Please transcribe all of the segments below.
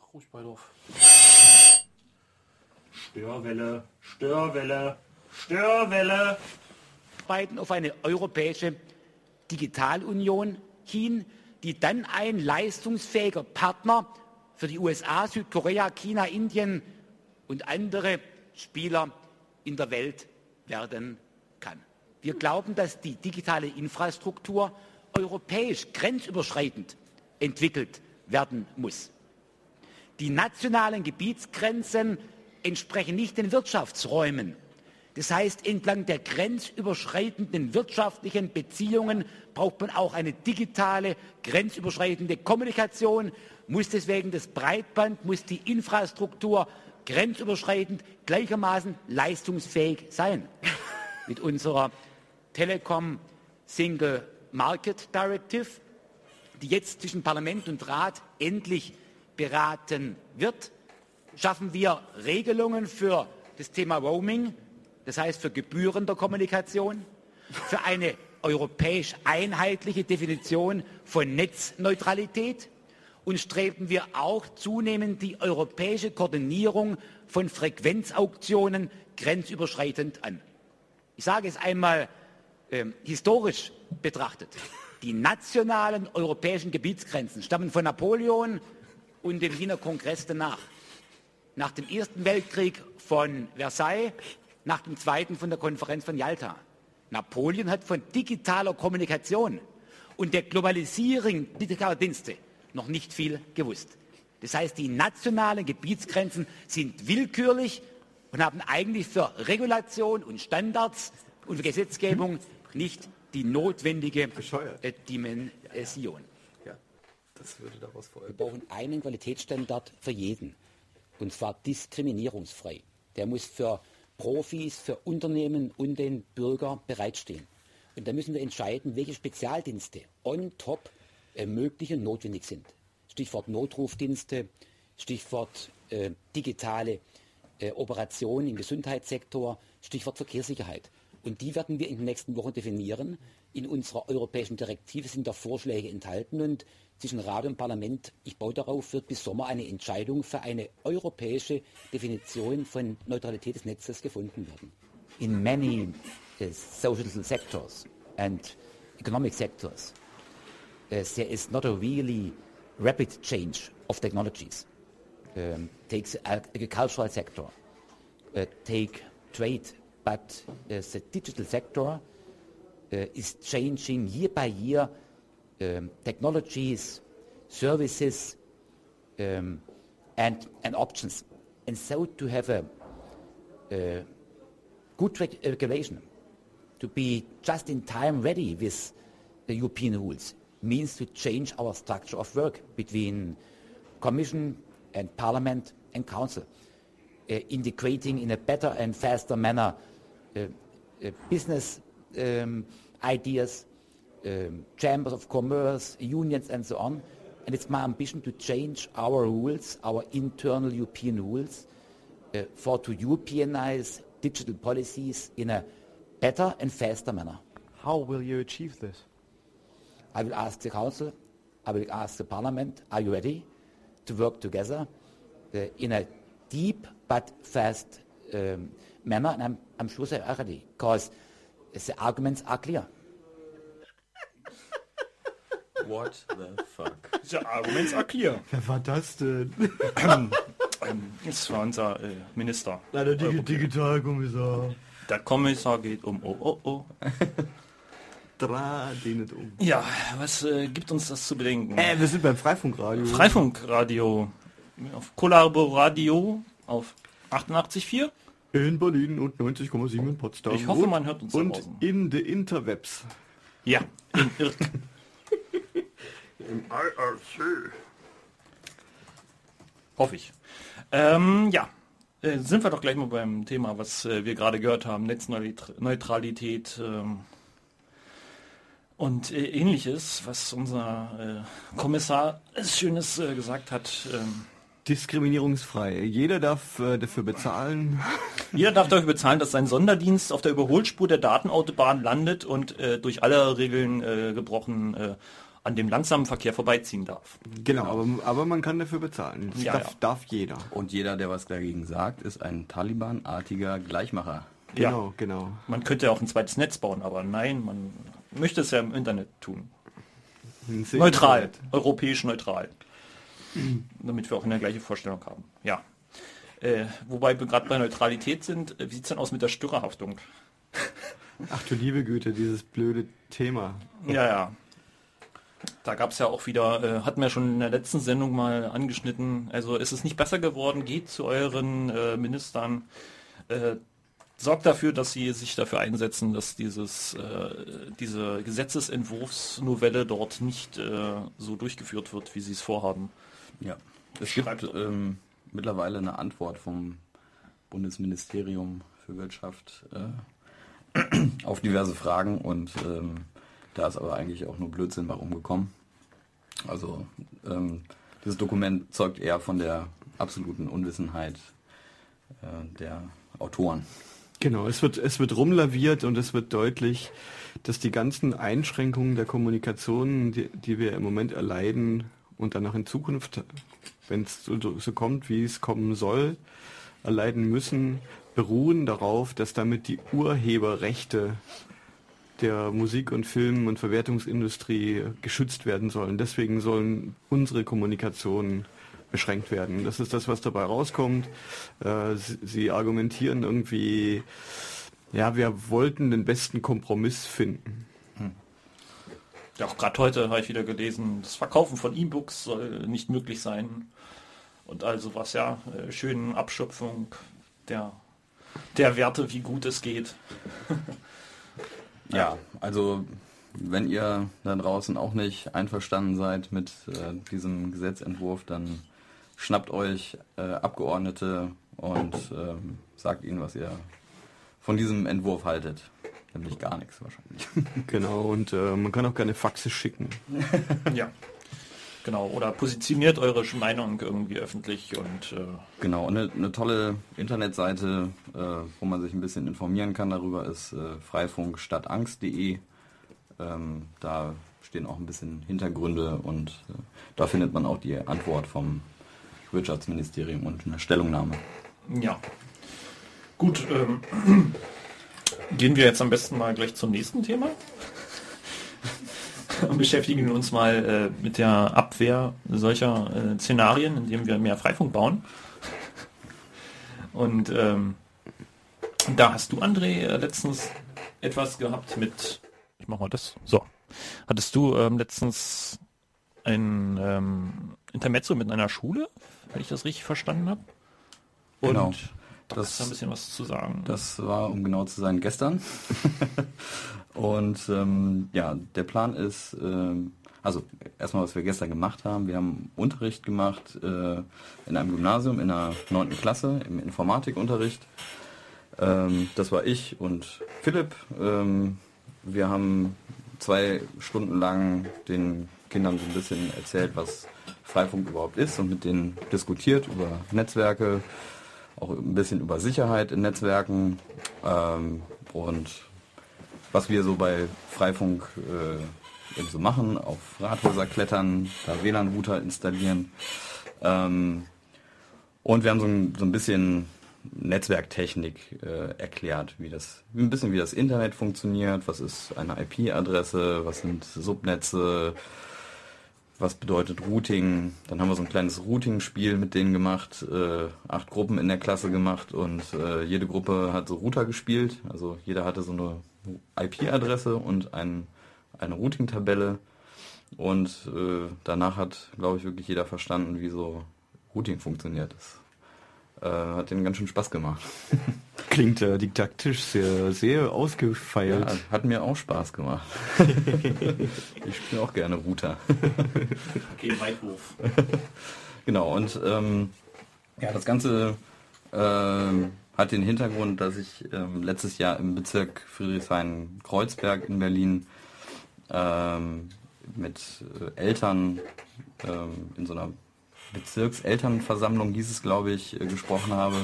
Ach, ruhig bei drauf. Störwelle, Störwelle, Störwelle. Arbeiten auf eine europäische Digitalunion hin, die dann ein leistungsfähiger Partner für die USA, Südkorea, China, Indien und andere Spieler in der Welt werden kann. Wir glauben, dass die digitale Infrastruktur europäisch grenzüberschreitend entwickelt werden muss. Die nationalen Gebietsgrenzen entsprechen nicht den Wirtschaftsräumen. Das heißt, entlang der grenzüberschreitenden wirtschaftlichen Beziehungen braucht man auch eine digitale, grenzüberschreitende Kommunikation, muss deswegen das Breitband, muss die Infrastruktur grenzüberschreitend gleichermaßen leistungsfähig sein. Mit unserer Telekom Single Market Directive, die jetzt zwischen Parlament und Rat endlich beraten wird, schaffen wir Regelungen für das Thema Roaming, das heißt für Gebühren der Kommunikation, für eine europäisch einheitliche Definition von Netzneutralität und streben wir auch zunehmend die europäische Koordinierung von Frequenzauktionen grenzüberschreitend an. Ich sage es einmal äh, historisch betrachtet. Die nationalen europäischen Gebietsgrenzen stammen von Napoleon und dem Wiener Kongress danach. Nach dem Ersten Weltkrieg von Versailles, nach dem Zweiten von der Konferenz von Yalta. Napoleon hat von digitaler Kommunikation und der Globalisierung digitaler Dienste noch nicht viel gewusst. Das heißt, die nationalen Gebietsgrenzen sind willkürlich und haben eigentlich für Regulation und Standards und für Gesetzgebung nicht die notwendige äh, Dimension. Das würde daraus folgen. Wir brauchen einen Qualitätsstandard für jeden. Und zwar diskriminierungsfrei. Der muss für Profis, für Unternehmen und den Bürger bereitstehen. Und da müssen wir entscheiden, welche Spezialdienste on top äh, möglich und notwendig sind. Stichwort Notrufdienste, Stichwort äh, digitale äh, Operationen im Gesundheitssektor, Stichwort Verkehrssicherheit. Und die werden wir in den nächsten Wochen definieren. In unserer europäischen Direktive sind da Vorschläge enthalten und zwischen Rat und Parlament, ich baue darauf, wird bis Sommer eine Entscheidung für eine europäische Definition von Neutralität des Netzes gefunden werden. In many uh, social sectors and economic sectors, uh, there is not a really rapid change of technologies. Um, take the agricultural sector, uh, take trade, but uh, the digital sector uh, is changing year by year um, technologies, services, um, and, and options. And so to have a, a good regulation, to be just in time ready with the European rules, means to change our structure of work between Commission and Parliament and Council, uh, integrating in a better and faster manner uh, uh, business um, ideas, um, chambers of commerce, unions and so on. And it's my ambition to change our rules, our internal European rules, uh, for to Europeanize digital policies in a better and faster manner. How will you achieve this? I will ask the Council, I will ask the Parliament, are you ready to work together uh, in a deep but fast um, manner? And I'm, I'm sure they are ready, because the arguments are clear. What the fuck? The arguments are clear. Wer war das denn? das war unser äh, Minister. Leider Dig Digitalkommissar. Der Kommissar geht um oh oh oh. Dra den um. Ja, was äh, gibt uns das zu bedenken? Äh, wir sind beim Freifunkradio. Freifunkradio. Auf Kollaboradio auf 88,4. In Berlin und 90,7 in Potsdam. Ich hoffe, man hört uns Und in the Interwebs. Ja, in Irk. Im IRC. Hoffe ich. Ähm, ja, äh, sind wir doch gleich mal beim Thema, was äh, wir gerade gehört haben, Netzneutralität ähm, und äh, ähnliches, was unser äh, Kommissar Schönes äh, gesagt hat. Ähm, Diskriminierungsfrei. Jeder darf äh, dafür bezahlen. Jeder darf dafür bezahlen, dass sein Sonderdienst auf der Überholspur der Datenautobahn landet und durch alle Regeln gebrochen an dem langsamen Verkehr vorbeiziehen darf. Genau, aber, aber man kann dafür bezahlen. Das Ja, darf, ja. darf jeder. Und jeder, der was dagegen sagt, ist ein Taliban-artiger Gleichmacher. Genau, genau. Man könnte ja auch ein zweites Netz bauen, aber nein, man möchte es ja im Internet tun. Neutral, europäisch neutral. Damit wir auch eine gleiche Vorstellung haben. Ja. Äh, wobei wir gerade bei Neutralität sind, äh, wie sieht es denn aus mit der Störerhaftung? Ach du liebe Güte, dieses blöde Thema. Ja, ja. Da gab es ja auch wieder, äh, hatten wir schon in der letzten Sendung mal angeschnitten, also ist es nicht besser geworden, geht zu euren äh, Ministern, äh, sorgt dafür, dass sie sich dafür einsetzen, dass dieses, äh, diese Gesetzesentwurfsnovelle dort nicht äh, so durchgeführt wird, wie sie es vorhaben. Ja. Es Schreibt gibt ähm, mittlerweile eine Antwort vom Bundesministerium für Wirtschaft äh, auf diverse Fragen und ähm, da ist aber eigentlich auch nur Blödsinn bei rumgekommen. Also ähm, dieses Dokument zeugt eher von der absoluten Unwissenheit äh, der Autoren. Genau, es wird, es wird rumlaviert und es wird deutlich, dass die ganzen Einschränkungen der Kommunikation, die, die wir im Moment erleiden und dann auch in Zukunft, wenn es so, so kommt, wie es kommen soll, erleiden müssen, beruhen darauf, dass damit die Urheberrechte der Musik- und Film- und Verwertungsindustrie geschützt werden sollen. Deswegen sollen unsere Kommunikationen beschränkt werden. Das ist das, was dabei rauskommt. Äh, sie, argumentieren irgendwie, ja, wir wollten den besten Kompromiss finden. Ja, auch gerade heute habe ich wieder gelesen, das Verkaufen von E-Books soll nicht möglich sein. Und also was ja, äh, schöne Abschöpfung der, der Werte, wie gut es geht. Ja, also wenn ihr da draußen auch nicht einverstanden seid mit äh, diesem Gesetzentwurf, dann schnappt euch äh, Abgeordnete und ähm, sagt ihnen, was ihr von diesem Entwurf haltet. Nämlich gar nichts wahrscheinlich. Genau, und äh, man kann auch gerne Faxe schicken. Ja. Genau, oder positioniert eure Meinung irgendwie öffentlich und äh, Genau, und eine, eine tolle Internetseite, äh, wo man sich ein bisschen informieren kann darüber, ist äh, freifunkstadtangst.de. Ähm, da stehen auch ein bisschen Hintergründe und äh, da findet man auch die Antwort vom Wirtschaftsministerium und eine Stellungnahme. ja. Gut, ähm, gehen wir jetzt am besten mal gleich zum nächsten Thema. Und beschäftigen uns mal äh, mit der Abwehr solcher äh, Szenarien, indem wir mehr Freifunk bauen. Und ähm, da hast du, André, äh, letztens etwas gehabt mit. Ich mach mal das. So. Hattest du ähm, letztens ein ähm, Intermezzo mit einer Schule, wenn ich das richtig verstanden habe? Und Genau. Da Das- ein bisschen was zu sagen. Das war, um genau zu sein, gestern. und ähm, ja, der Plan ist, ähm, also erstmal, was wir gestern gemacht haben. Wir haben Unterricht gemacht äh, in einem Gymnasium in der 9. Klasse, im Informatikunterricht. Ähm, das war ich und Philipp. Ähm, wir haben zwei Stunden lang den Kindern so ein bisschen erzählt, was Freifunk überhaupt ist und mit denen diskutiert über Netzwerke, auch ein bisschen über Sicherheit in Netzwerken ähm, und was wir so bei Freifunk äh, so machen, auf Rathäuser klettern, da WLAN-Router installieren. Ähm, und wir haben so ein, so ein bisschen Netzwerktechnik äh, erklärt, wie das, ein bisschen wie das Internet funktioniert, was ist eine IP-Adresse, was sind Subnetze, was bedeutet Routing. Dann haben wir so ein kleines Routing-Spiel mit denen gemacht, äh, acht Gruppen in der Klasse gemacht und äh, jede Gruppe hat so Router gespielt. Also jeder hatte so eine IP-Adresse und ein, eine Routing-Tabelle. Und äh, danach hat, glaube ich, wirklich jeder verstanden, wie so Routing funktioniert. Das äh, hat denen ganz schön Spaß gemacht. Klingt äh, didaktisch sehr, sehr ausgefeilt. Ja, hat mir auch Spaß gemacht. ich spiele auch gerne Router. Okay, Weitwurf. Genau, und ähm, ja, das Ganze ähm, hat den Hintergrund, dass ich ähm, letztes Jahr im Bezirk Friedrichshain-Kreuzberg in Berlin ähm, mit äh, Eltern ähm, in so einer Bezirkselternversammlung, hieß es glaube ich, äh, gesprochen habe.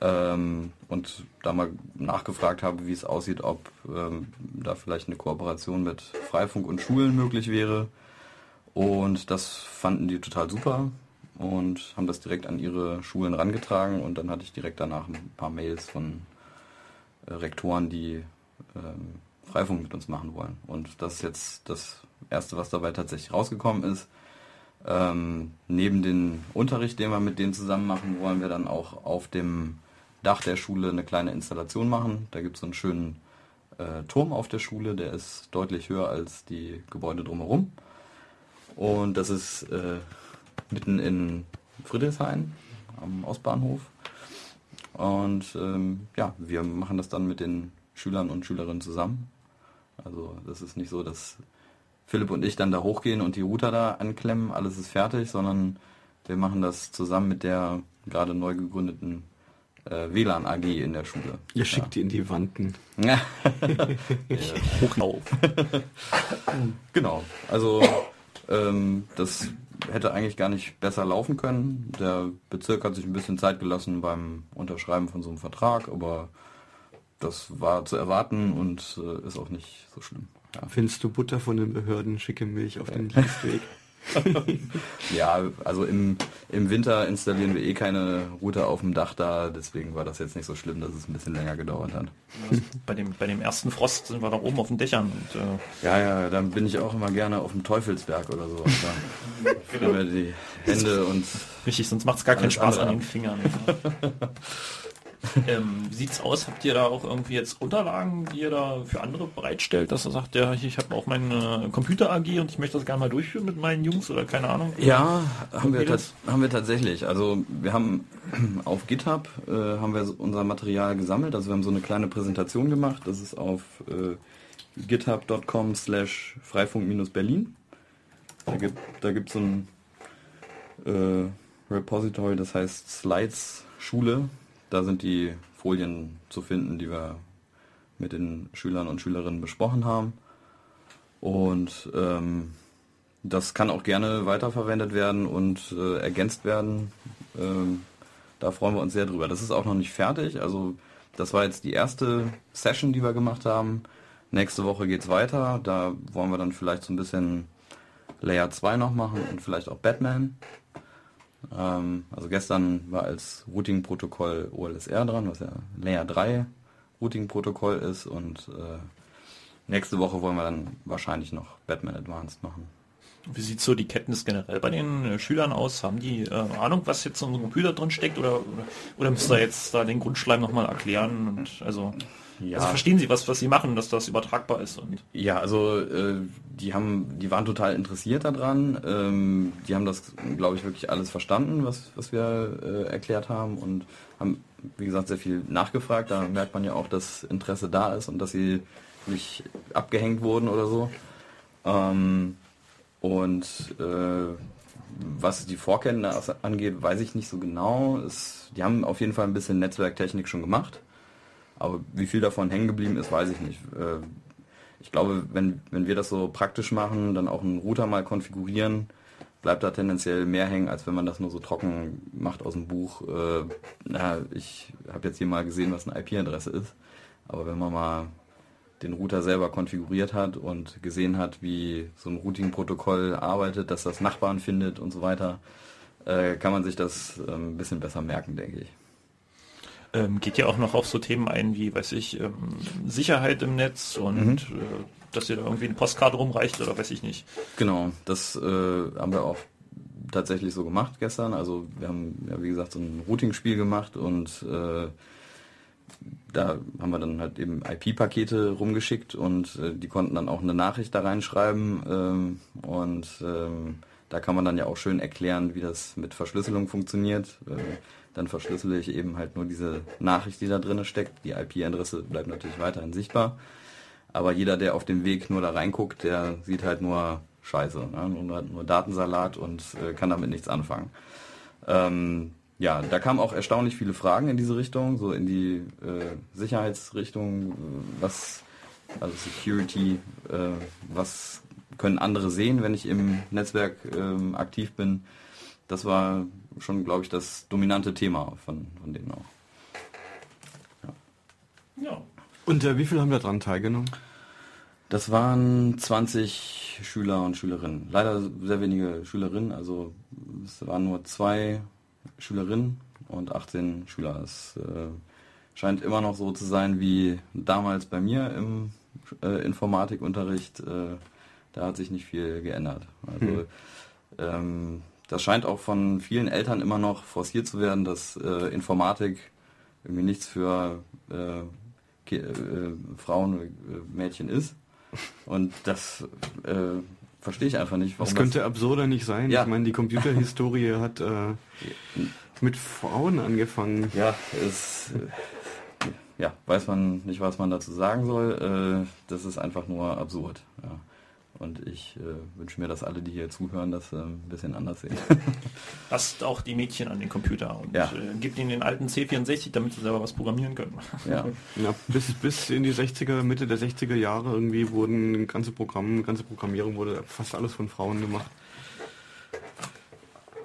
ähm, und da mal nachgefragt habe, wie es aussieht, ob ähm, da vielleicht eine Kooperation mit Freifunk und Schulen möglich wäre. Und das fanden die total super und haben das direkt an ihre Schulen rangetragen und dann hatte ich direkt danach ein paar Mails von äh, Rektoren, die ähm, Freifunk mit uns machen wollen. Und das ist jetzt das Erste, was dabei tatsächlich rausgekommen ist. Ähm, neben dem Unterricht, den wir mit denen zusammen machen, wollen wir dann auch auf dem Dach der Schule eine kleine Installation machen. Da gibt es einen schönen äh, Turm auf der Schule, der ist deutlich höher als die Gebäude drumherum. Und das ist äh, mitten in Friedrichshain am Ostbahnhof. Und ähm, ja, wir machen das dann mit den Schülern und Schülerinnen zusammen. Also das ist nicht so, dass Philipp und ich dann da hochgehen und die Router da anklemmen, alles ist fertig, sondern wir machen das zusammen mit der gerade neu gegründeten äh, WLAN AG in der Schule. Ihr schickt ja. die in die Wanden. Ja. Hoch genau. Also ähm, das hätte eigentlich gar nicht besser laufen können. Der Bezirk hat sich ein bisschen Zeit gelassen beim Unterschreiben von so einem Vertrag, aber das war zu erwarten und äh, ist auch nicht so schlimm. Ja. Findest du Butter von den Behörden, schicke Milch auf den Dienstweg? ja, also im, im Winter installieren wir eh keine Router auf dem Dach da, deswegen war das jetzt nicht so schlimm, dass es ein bisschen länger gedauert hat. Also bei, dem, bei dem ersten Frost sind wir da oben auf den Dächern. Und, äh ja, ja, dann bin ich auch immer gerne auf dem Teufelsberg oder so. Da mir die Hände und... Richtig, sonst macht es gar keinen Spaß an den Fingern. ähm, wie sieht's aus? Habt ihr da auch irgendwie jetzt Unterlagen, die ihr da für andere bereitstellt, dass er sagt, ja, ich habe auch meine Computer AG und ich möchte das gerne mal durchführen mit meinen Jungs oder keine Ahnung? Ja, haben wir, haben wir tatsächlich. Also wir haben auf GitHub äh, haben wir unser Material gesammelt. Also wir haben so eine kleine Präsentation gemacht. Das ist auf äh, github.com slash freifunk-berlin. Da gibt da gibt's so ein äh, Repository, das heißt Slides Schule. Da sind die Folien zu finden, die wir mit den Schülern und Schülerinnen besprochen haben. Und ähm, das kann auch gerne weiterverwendet werden und äh, ergänzt werden. Ähm, da freuen wir uns sehr drüber. Das ist auch noch nicht fertig. Also das war jetzt die erste Session, die wir gemacht haben. Nächste Woche geht es weiter. Da wollen wir dann vielleicht so ein bisschen Layer 2 noch machen und vielleicht auch Batman. Ähm, also gestern war als Routing-Protokoll OLSR dran, was ja Layer 3 Routing-Protokoll ist und äh, nächste Woche wollen wir dann wahrscheinlich noch Batman Advanced machen. Wie sieht so die Kenntnis generell bei den äh, Schülern aus? Haben die äh, Ahnung, was jetzt in einem Computer drin steckt oder, oder, oder müsst ihr jetzt da den Grundschleim nochmal erklären? Und also ja. Also verstehen Sie was, was Sie machen, dass das übertragbar ist? Und ja, also äh, die haben, die waren total interessiert daran. Ähm, die haben das, glaube ich, wirklich alles verstanden, was, was wir äh, erklärt haben und haben, wie gesagt, sehr viel nachgefragt. Da merkt man ja auch, dass Interesse da ist und dass sie nicht abgehängt wurden oder so. Ähm, und äh, was die Vorkenntnisse angeht, weiß ich nicht so genau. Es, die haben auf jeden Fall ein bisschen Netzwerktechnik schon gemacht. Aber wie viel davon hängen geblieben ist, weiß ich nicht. Äh, ich glaube, wenn, wenn wir das so praktisch machen, dann auch einen Router mal konfigurieren, bleibt da tendenziell mehr hängen, als wenn man das nur so trocken macht aus dem Buch. Äh, na, ich habe jetzt hier mal gesehen, was eine IP-Adresse ist. Aber wenn man mal den Router selber konfiguriert hat und gesehen hat, wie so ein Routing-Protokoll arbeitet, dass das Nachbarn findet und so weiter, äh, kann man sich das äh, ein bisschen besser merken, denke ich. Ähm, geht ja auch noch auf so Themen ein wie, weiß ich, ähm, Sicherheit im Netz und mhm. äh, dass ihr da irgendwie eine Postkarte rumreicht oder weiß ich nicht. Genau, das äh, haben wir auch tatsächlich so gemacht gestern. Also wir haben ja wie gesagt so ein Routing-Spiel gemacht und äh, da haben wir dann halt eben IP-Pakete rumgeschickt und äh, die konnten dann auch eine Nachricht da reinschreiben ähm, und ähm, da kann man dann ja auch schön erklären, wie das mit Verschlüsselung funktioniert. Äh, dann verschlüssele ich eben halt nur diese Nachricht, die da drin steckt. Die IP-Adresse bleibt natürlich weiterhin sichtbar. Aber jeder, der auf dem Weg nur da reinguckt, der sieht halt nur Scheiße, ne? nur, nur, Datensalat und äh, kann damit nichts anfangen. Ähm, ja, da kamen auch erstaunlich viele Fragen in diese Richtung, so in die äh, Sicherheitsrichtung, was, also Security, äh, was können andere sehen, wenn ich im Netzwerk ähm, aktiv bin. Das war schon, glaube ich, das dominante Thema von, von denen auch. Ja. Und äh, wie viele haben daran teilgenommen? Das waren 20 Schüler und Schülerinnen. Leider sehr wenige Schülerinnen, also es waren nur zwei Schülerinnen und 18 Schüler. Es äh, scheint immer noch so zu sein wie damals bei mir im äh, Informatikunterricht. Äh, da hat sich nicht viel geändert. Also hm. ähm, das scheint auch von vielen Eltern immer noch forciert zu werden, dass äh, Informatik irgendwie nichts für äh, äh, Frauen, äh, Mädchen ist. Und das äh, verstehe ich einfach nicht. Warum das könnte das absurder nicht sein. Ja. Ich meine, die Computerhistorie hat mit Frauen angefangen. Ja, es, ja, weiß man nicht, was man dazu sagen soll. das ist einfach nur absurd. Ja. Und ich äh, wünsche mir, dass alle, die hier zuhören, das äh, ein bisschen anders sehen. Lasst auch die Mädchen an den Computer und ja. äh, gebt ihnen den alten C64, damit sie selber was programmieren können. Ja. ja bis, bis in die 60er, Mitte der 60er Jahre irgendwie wurden ganze Programme, ganze Programmierung wurde fast alles von Frauen gemacht.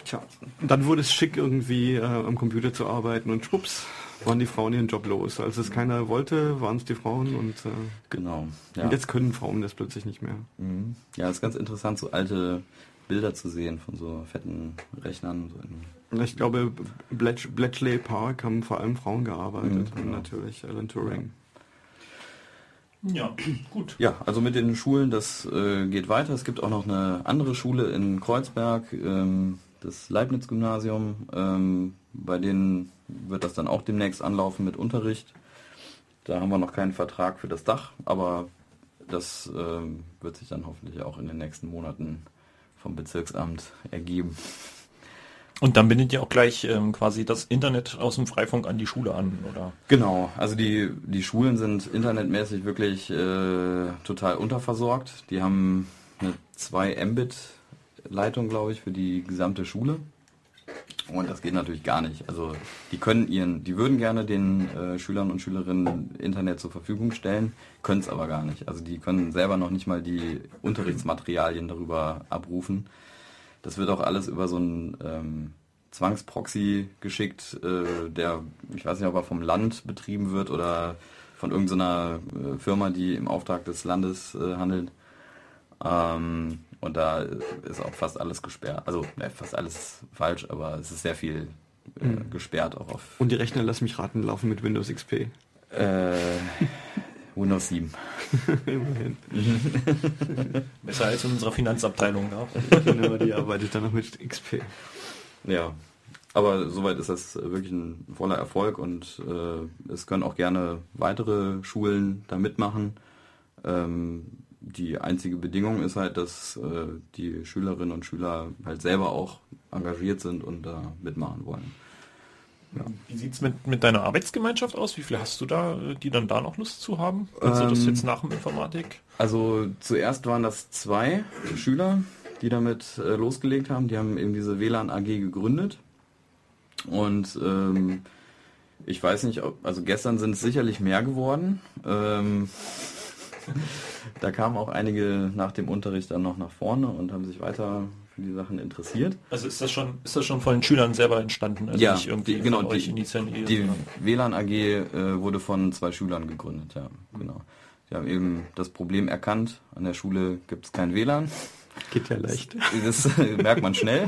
Tja, dann wurde es schick irgendwie äh, am Computer zu arbeiten und schwupps, waren die Frauen ihren Job los. Als es keiner wollte, waren es die Frauen und äh, genau. Ja. Und jetzt können Frauen das plötzlich nicht mehr. Mhm. Ja, es ist ganz interessant, so alte Bilder zu sehen von so fetten Rechnern. So ich glaube, Bletch, Bletchley Park haben vor allem Frauen gearbeitet mhm, genau. natürlich Alan Turing. Ja, gut. Ja, also mit den Schulen, das äh, geht weiter. Es gibt auch noch eine andere Schule in Kreuzberg, ähm, das Leibniz-Gymnasium. Ähm, bei denen wird das dann auch demnächst anlaufen mit Unterricht. Da haben wir noch keinen Vertrag für das Dach, aber das ähm, wird sich dann hoffentlich auch in den nächsten Monaten vom Bezirksamt ergeben. Und dann bindet ihr auch gleich ähm, quasi das Internet aus dem Freifunk an die Schule an, oder? Genau, also die, die Schulen sind internetmäßig wirklich äh, total unterversorgt. Die haben eine 2 Mbit Leitung, glaube ich, für die gesamte Schule. Und das geht natürlich gar nicht. Also die können ihren, die würden gerne den äh, Schülern und Schülerinnen Internet zur Verfügung stellen, können es aber gar nicht. Also die können selber noch nicht mal die Unterrichtsmaterialien darüber abrufen. Das wird auch alles über so einen ähm, Zwangsproxy geschickt, äh, der, ich weiß nicht, ob er vom Land betrieben wird oder von irgendeiner äh, Firma, die im Auftrag des Landes äh, handelt. Ähm, und da ist auch fast alles gesperrt. Also ne, fast alles falsch, aber es ist sehr viel äh, mhm. gesperrt auch auf. Und die Rechner, lass mich raten, laufen mit Windows XP. Äh, Windows 7. Besser als in unserer Finanzabteilung da. die arbeitet dann noch mit XP. Ja. Aber soweit ist das wirklich ein voller Erfolg und äh, es können auch gerne weitere Schulen da mitmachen. Ähm, die einzige Bedingung ist halt, dass äh, die Schülerinnen und Schüler halt selber auch engagiert sind und da mitmachen wollen. Ja. Wie sieht es mit, mit deiner Arbeitsgemeinschaft aus? Wie viele hast du da, die dann da noch Lust zu haben? Also ähm, das jetzt nach dem Informatik? Also zuerst waren das zwei Schüler, die damit äh, losgelegt haben. Die haben eben diese WLAN AG gegründet. Und ähm, ich weiß nicht, ob, also gestern sind es sicherlich mehr geworden. Ähm, da kamen auch einige nach dem Unterricht dann noch nach vorne und haben sich weiter für die Sachen interessiert. Also ist das schon, ist das schon von den Schülern selber entstanden? Also ja, die, genau, die, die WLAN AG äh, wurde von zwei Schülern gegründet, ja, genau. Die haben eben das Problem erkannt, an der Schule gibt es kein WLAN. Geht ja leicht. Das, das merkt man schnell.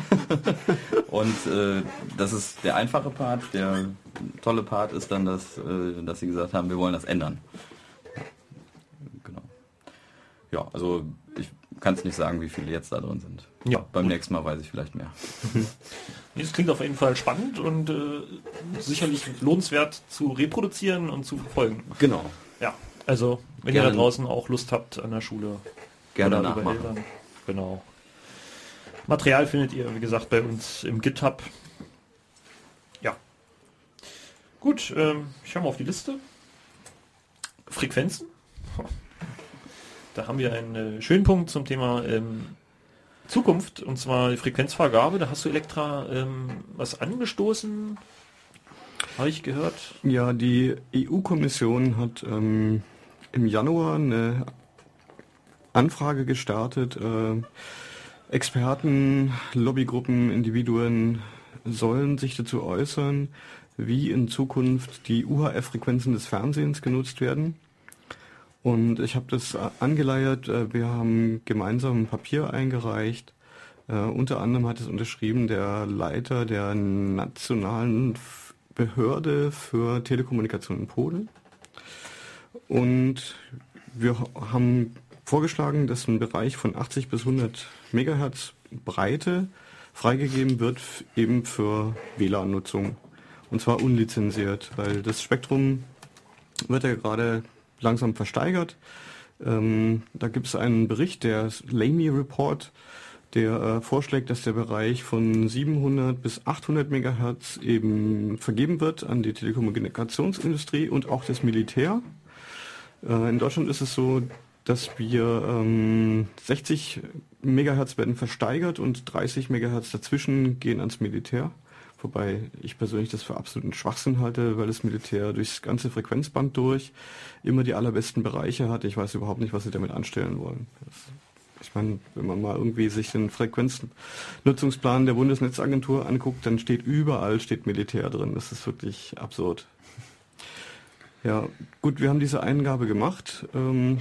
Und äh, das ist der einfache Part. Der tolle Part ist dann, dass, äh, dass sie gesagt haben, wir wollen das ändern ja, also ich kann es nicht sagen, wie viele jetzt da drin sind. Ja. Beim nächsten Mal weiß ich vielleicht mehr. Das klingt auf jeden Fall spannend und äh, sicherlich lohnenswert zu reproduzieren und zu verfolgen. Genau. Ja, also wenn gerne, ihr da draußen auch Lust habt an der Schule. Gerne nachmachen. Eltern, genau. Material findet ihr, wie gesagt, bei uns im GitHub. Ja. Gut, ähm, ich schaue mal auf die Liste. Frequenzen. Da haben wir einen äh, schönen Punkt zum Thema ähm, Zukunft, und zwar die Frequenzvergabe. Da hast du Elektra ähm, was angestoßen, habe ich gehört. Ja, die EU-Kommission hat ähm, im Januar eine Anfrage gestartet, äh, Experten, Lobbygruppen, Individuen sollen sich dazu äußern, wie in Zukunft die UHF-Frequenzen des Fernsehens genutzt werden. Und ich habe das angeleiert. Äh, wir haben gemeinsam ein Papier eingereicht. Uh, unter anderem hat es unterschrieben der Leiter der nationalen Behörde für Telekommunikation in Polen. Und wir haben vorgeschlagen, dass ein Bereich von 80 bis 100 Megahertz Breite freigegeben wird eben für WLAN-Nutzung. Und zwar unlizenziert, weil das Spektrum wird ja gerade langsam versteigert. Ähm, da gibt es einen Bericht, der Lamy Report, der äh, vorschlägt, dass der Bereich von 700 bis 800 Megahertz eben vergeben wird an die Telekommunikationsindustrie und auch das Militär. Äh, in Deutschland ist es so, dass wir ähm, 60 Megahertz werden versteigert und 30 Megahertz dazwischen gehen ans Militär. Wobei ich persönlich das für absoluten Schwachsinn halte, weil das Militär durchs ganze Frequenzband durch immer die allerbesten Bereiche hat. Ich weiß überhaupt nicht, was sie damit anstellen wollen. Ich meine, wenn man mal irgendwie sich den Frequenznutzungsplan der Bundesnetzagentur anguckt, dann steht überall steht Militär drin. Das ist wirklich absurd. Ja, gut, wir haben diese Eingabe gemacht. Ähm,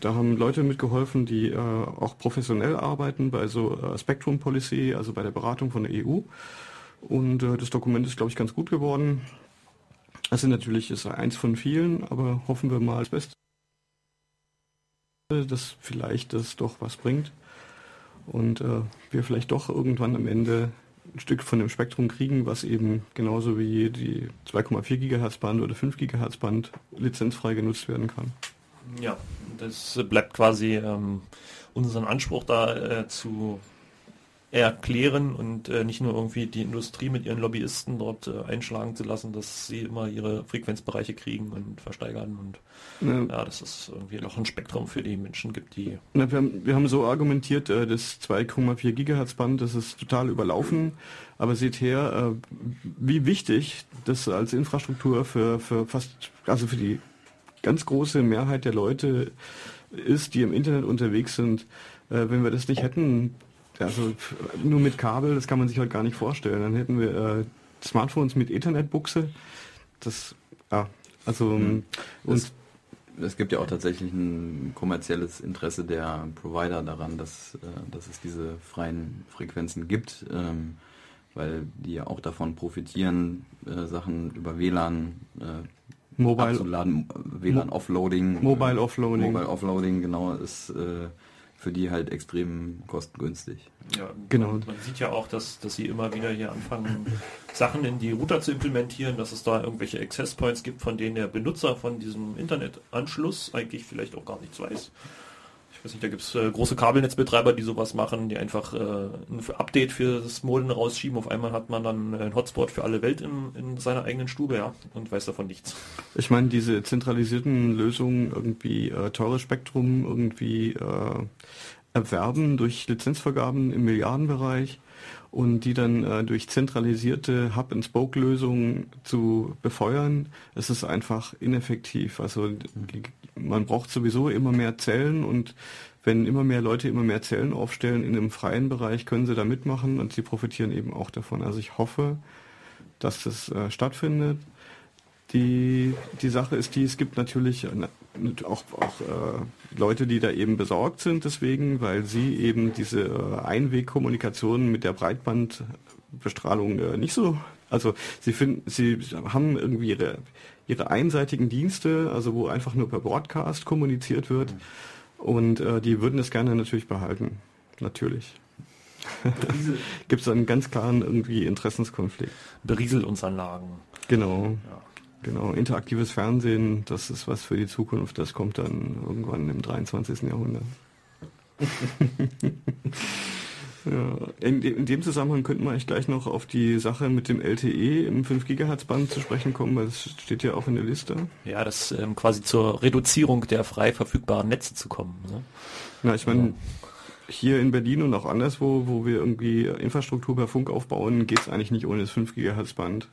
da haben Leute mitgeholfen, die äh, auch professionell arbeiten bei so äh, Spectrum Policy, also bei der Beratung von der EU. Und äh, das Dokument ist, glaube ich, ganz gut geworden. Also natürlich ist eins von vielen, aber hoffen wir mal das Beste, dass vielleicht das doch was bringt und äh, wir vielleicht doch irgendwann am Ende ein Stück von dem Spektrum kriegen, was eben genauso wie die 2,4 GHz Band oder 5 GHz Band lizenzfrei genutzt werden kann. Ja, das bleibt quasi ähm, unseren Anspruch da äh, zu erklären und äh, nicht nur irgendwie die Industrie mit ihren Lobbyisten dort äh, einschlagen zu lassen, dass sie immer ihre Frequenzbereiche kriegen und versteigern und ja, ja dass es irgendwie noch ein Spektrum für die Menschen gibt, die... Na, wir, haben, wir haben so argumentiert, äh, das 2,4 Gigahertz Band, das ist total überlaufen, aber seht her, äh, wie wichtig das als Infrastruktur für, für fast, also für die ganz große Mehrheit der Leute ist, die im Internet unterwegs sind. Äh, wenn wir das nicht hätten, also nur mit Kabel, das kann man sich heute gar nicht vorstellen. Dann hätten wir äh, Smartphones mit Ethernet-Buchse. Das, ja, also mhm. und es gibt ja auch tatsächlich ein kommerzielles Interesse der Provider daran, dass, äh, dass es diese freien Frequenzen gibt, ähm, weil die ja auch davon profitieren, äh, Sachen über WLAN äh, Mobile, abzuladen, WLAN Offloading. Mobile Offloading. Mobile Offloading, genau, ist äh, für die halt extrem kostengünstig. Ja, genau. Man, man sieht ja auch, dass, dass sie immer wieder hier anfangen, Sachen in die Router zu implementieren, dass es da irgendwelche Access Points gibt, von denen der Benutzer von diesem Internetanschluss eigentlich vielleicht auch gar nichts weiß weiß nicht, da gibt es äh, große Kabelnetzbetreiber, die sowas machen, die einfach äh, ein Update für das Modem rausschieben. Auf einmal hat man dann äh, einen Hotspot für alle Welt in, in seiner eigenen Stube, ja, und weiß davon nichts. Ich meine, diese zentralisierten Lösungen, irgendwie äh, teures Spektrum, irgendwie äh, erwerben durch Lizenzvergaben im Milliardenbereich und die dann äh, durch zentralisierte Hub-and-Spoke-Lösungen zu befeuern, es ist einfach ineffektiv. Also man braucht sowieso immer mehr Zellen und wenn immer mehr Leute immer mehr Zellen aufstellen in einem freien Bereich, können sie da mitmachen und sie profitieren eben auch davon. Also ich hoffe, dass das äh, stattfindet. Die, die Sache ist die, es gibt natürlich auch, auch äh, Leute, die da eben besorgt sind deswegen, weil sie eben diese äh, Einwegkommunikation mit der Breitbandbestrahlung äh, nicht so, also sie finden, sie haben irgendwie ihre, ihre einseitigen Dienste, also wo einfach nur per Broadcast kommuniziert wird und äh, die würden das gerne natürlich behalten, natürlich. Gibt es einen ganz klaren irgendwie Interessenskonflikt. Berieselungsanlagen. Genau. Ja. Genau, interaktives Fernsehen, das ist was für die Zukunft, das kommt dann irgendwann im 23. Jahrhundert. ja, in, in, dem Zusammenhang könnten wir eigentlich gleich noch auf die Sache mit dem LTE im 5 GHz Band zu sprechen kommen, weil das steht ja auch in der Liste. Ja, das ähm, quasi zur Reduzierung der frei verfügbaren Netze zu kommen. Ne? Na, ich meine, hier in Berlin und auch anderswo, wo wir irgendwie Infrastruktur per Funk aufbauen, geht es eigentlich nicht ohne das 5 GHz Band.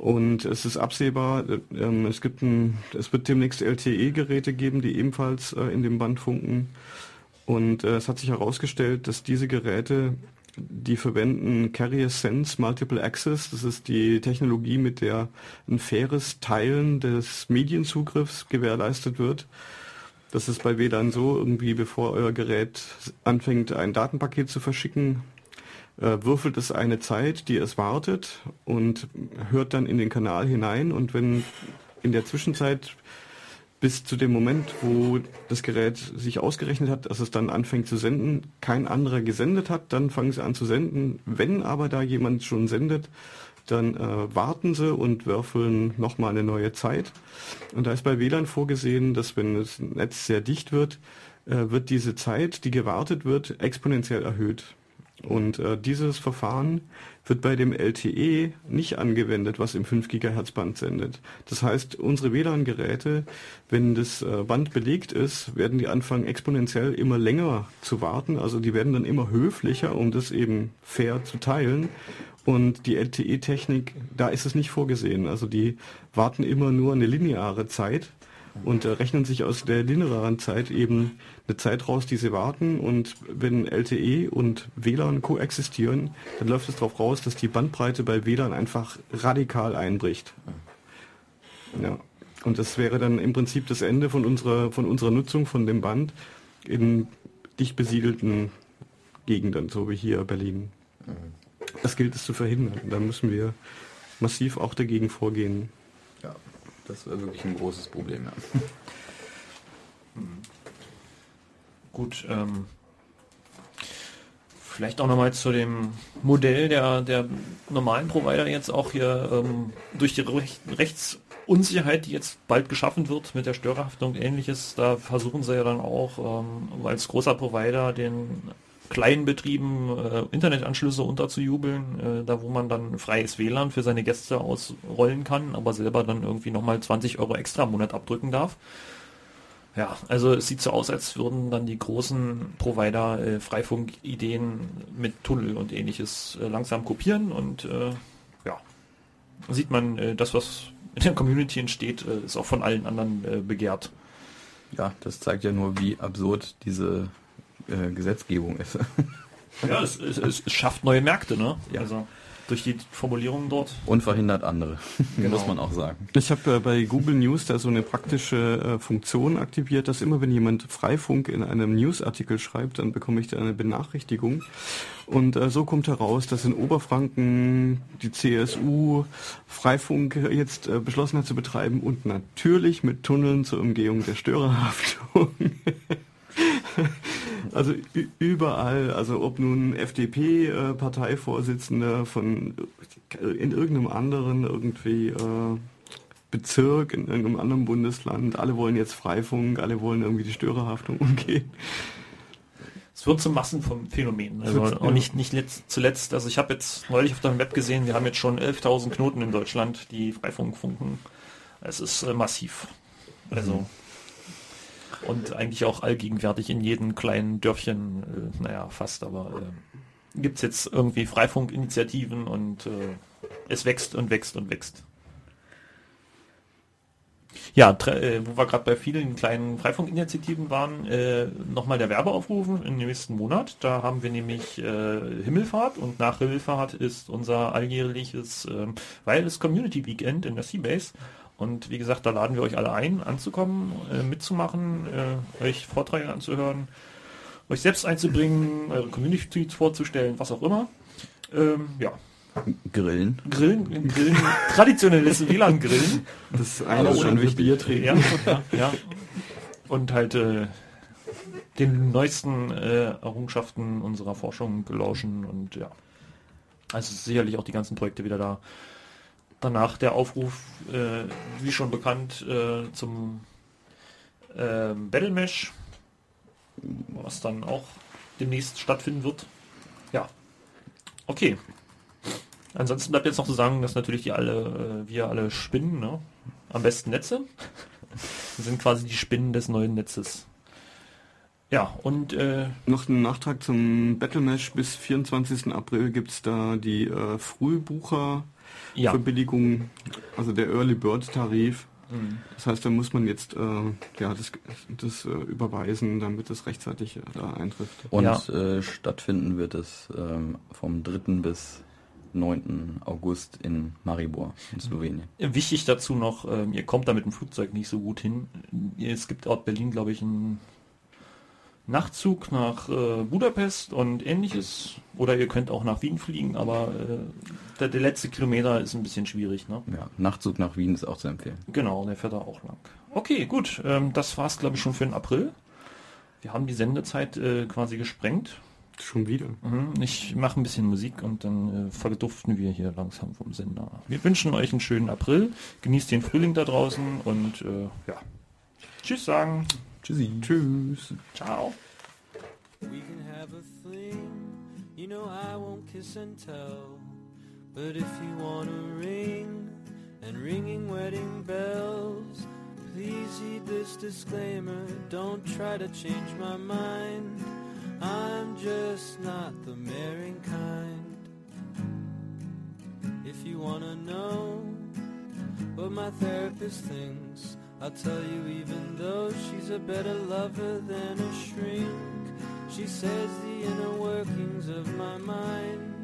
Und es ist absehbar, ähm, es, gibt ein, es wird demnächst LTE-Geräte geben, die ebenfalls äh, in dem Band funken. Und äh, es hat sich herausgestellt, dass diese Geräte die verwenden Carrier Sense Multiple Access. Das ist die Technologie, mit der ein faires Teilen des Medienzugriffs gewährleistet wird. Das ist bei WLAN so, irgendwie bevor euer Gerät anfängt, ein Datenpaket zu verschicken, würfelt es eine Zeit, die es wartet und hört dann in den Kanal hinein und wenn in der Zwischenzeit bis zu dem Moment, wo das Gerät sich ausgerechnet hat, dass es dann anfängt zu senden, kein anderer gesendet hat, dann fangen sie an zu senden. Wenn aber da jemand schon sendet, dann äh, warten sie und würfeln nochmal eine neue Zeit. Und da ist bei WLAN vorgesehen, dass wenn das Netz sehr dicht wird, äh, wird diese Zeit, die gewartet wird, exponentiell erhöht. Und äh, dieses Verfahren wird bei dem LTE nicht angewendet, was im 5 GHz Band sendet. Das heißt, unsere WLAN-Geräte, wenn das äh, Band belegt ist, werden die anfangen exponentiell immer länger zu warten. Also die werden dann immer höflicher, um das eben fair zu teilen. Und die LTE-Technik, da ist es nicht vorgesehen. Also die warten immer nur eine lineare Zeit und äh, rechnen sich aus der linearen Zeit eben eine Zeit raus, die sie warten. Und wenn LTE und WLAN koexistieren, dann läuft es darauf raus, dass die Bandbreite bei WLAN einfach radikal einbricht. Ja. Und das wäre dann im Prinzip das Ende von unserer, von unserer Nutzung von dem Band in dicht besiedelten Gegenden, so wie hier Berlin. Das gilt es zu verhindern. Da müssen wir massiv auch dagegen vorgehen. Ja, das wäre wirklich ein großes Problem. Ja. Gut, ähm, vielleicht auch nochmal zu dem Modell der, der normalen Provider jetzt auch hier ähm, durch die Rech Rechtsunsicherheit, die jetzt bald geschaffen wird mit der Störerhaftung und ähnliches, da versuchen sie ja dann auch ähm, als großer Provider den kleinen Betrieben äh, Internetanschlüsse unterzujubeln, äh, da wo man dann freies WLAN für seine Gäste ausrollen kann, aber selber dann irgendwie nochmal 20 Euro extra im Monat abdrücken darf. Ja, also es sieht so aus, als würden dann die großen Provider äh, Freifunk-Ideen mit Tunnel und ähnliches äh, langsam kopieren und äh, ja, sieht man, äh, das, was in der Community entsteht, äh, ist auch von allen anderen äh, begehrt. Ja, das zeigt ja nur, wie absurd diese äh, Gesetzgebung ist. ja, es, es, es, schafft neue Märkte, ne? Ja. Also durch die Formulierungen dort. Und verhindert andere, genau. muss man auch sagen. Ich habe äh, bei Google News da so eine praktische äh, Funktion aktiviert, dass immer wenn jemand Freifunk in einem Newsartikel schreibt, dann bekomme ich da eine Benachrichtigung. Und äh, so kommt heraus, dass in Oberfranken die CSU Freifunk jetzt beschlossen hat zu betreiben und natürlich mit Tunneln zur Umgehung der Störerhaftung. Also überall, also ob nun FDP-Parteivorsitzender äh, von in irgendeinem anderen irgendwie äh, Bezirk, in irgendeinem anderen Bundesland, alle wollen jetzt Freifunk, alle wollen irgendwie die Störerhaftung umgehen. Es wird zum Massenphänomen. Also auch nicht, nicht letzt, zuletzt, also ich habe jetzt neulich auf deinem Web gesehen, wir haben jetzt schon 11.000 Knoten in Deutschland, die Freifunk funken. Es ist äh, massiv. Also mhm und eigentlich auch allgegenwärtig in jedem kleinen Dörfchen, äh, naja, fast, aber äh, gibt es jetzt irgendwie Freifunkinitiativen und äh, es wächst und wächst und wächst. Ja, äh, wo wir gerade bei vielen kleinen Freifunkinitiativen waren, äh, nochmal der Werbeaufruf im nächsten Monat. Da haben wir nämlich äh, Himmelfahrt und nach Himmelfahrt ist unser alljährliches äh, Wireless Community Weekend in der Seabase. Und wie gesagt, da laden wir euch alle ein, anzukommen, äh, mitzumachen, äh, euch Vorträge anzuhören, euch selbst einzubringen, eure Community vorzustellen, was auch immer. Ähm, ja. Grillen. Grillen, Grillen, traditionelles WLAN-Grillen. Das ist eine schon wichtig. Bier trinken. Ja, ja, ja. Und halt äh, den neuesten äh, Errungenschaften unserer Forschung gelauschen und ja. Also sicherlich auch die ganzen Projekte wieder da danach der Aufruf, äh, wie schon bekannt, äh, zum äh, Battle Mesh, was dann auch demnächst stattfinden wird. Ja. Okay. Ansonsten bleibt jetzt noch zu sagen, dass natürlich die alle, äh, wir alle Spinnen, ne? am besten Netze, sind quasi die Spinnen des neuen Netzes. Ja, und äh, noch ein Nachtrag zum Battle Mesh. Bis 24. April gibt es da die äh, Frühbucher ja. Verbilligung, also der Early Bird Tarif. Mhm. Das heißt, da muss man jetzt äh, ja, das, das äh, überweisen, damit es rechtzeitig äh, da eintrifft. Und ja. Äh, stattfinden wird es ähm, vom 3. bis 9. August in Maribor in Slowenien. Wichtig dazu noch, ähm, ihr kommt da mit dem Flugzeug nicht so gut hin. Es gibt Ort Berlin, glaube ich, einen Nachtzug nach äh, Budapest und ähnliches. Oder ihr könnt auch nach Wien fliegen, aber äh, der, der, letzte Kilometer ist ein bisschen schwierig. Ne? Ja, Nachtzug nach Wien ist auch zu empfehlen. Genau, der fährt da auch lang. Okay, gut. Ähm, das es, glaube ich, schon für den April. Wir haben die Sendezeit äh, quasi gesprengt. Schon wieder. Mhm, ich mache ein bisschen Musik und dann äh, verduften wir hier langsam vom Sender. Wir wünschen euch einen schönen April. Genießt den Frühling da draußen und äh, ja. Tschüss sagen. Tschüssi. Tschüss. Ciao. We can have a fling. You know I won't kiss and tell. But if you want a ring and ringing wedding bells, please heed this disclaimer. Don't try to change my mind. I'm just not the marrying kind. If you wanna know what my therapist thinks, I'll tell you even though she's a better lover than a shrink. She says the inner workings of my mind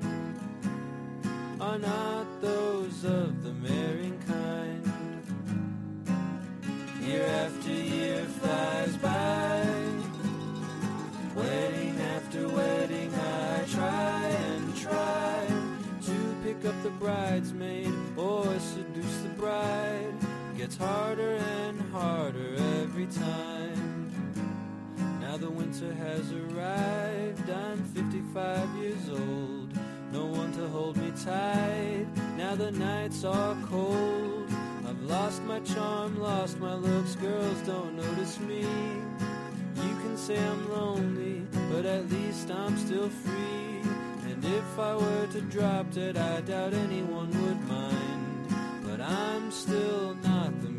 are not those of the marrying kind. Year after year flies by, wedding after wedding I try and try to pick up the bridesmaid or seduce the bride harder and harder every time. Now the winter has arrived, I'm 55 years old. No one to hold me tight, now the nights are cold. I've lost my charm, lost my looks, girls don't notice me. You can say I'm lonely, but at least I'm still free. And if I were to drop dead, I doubt anyone would mind. I'm still not the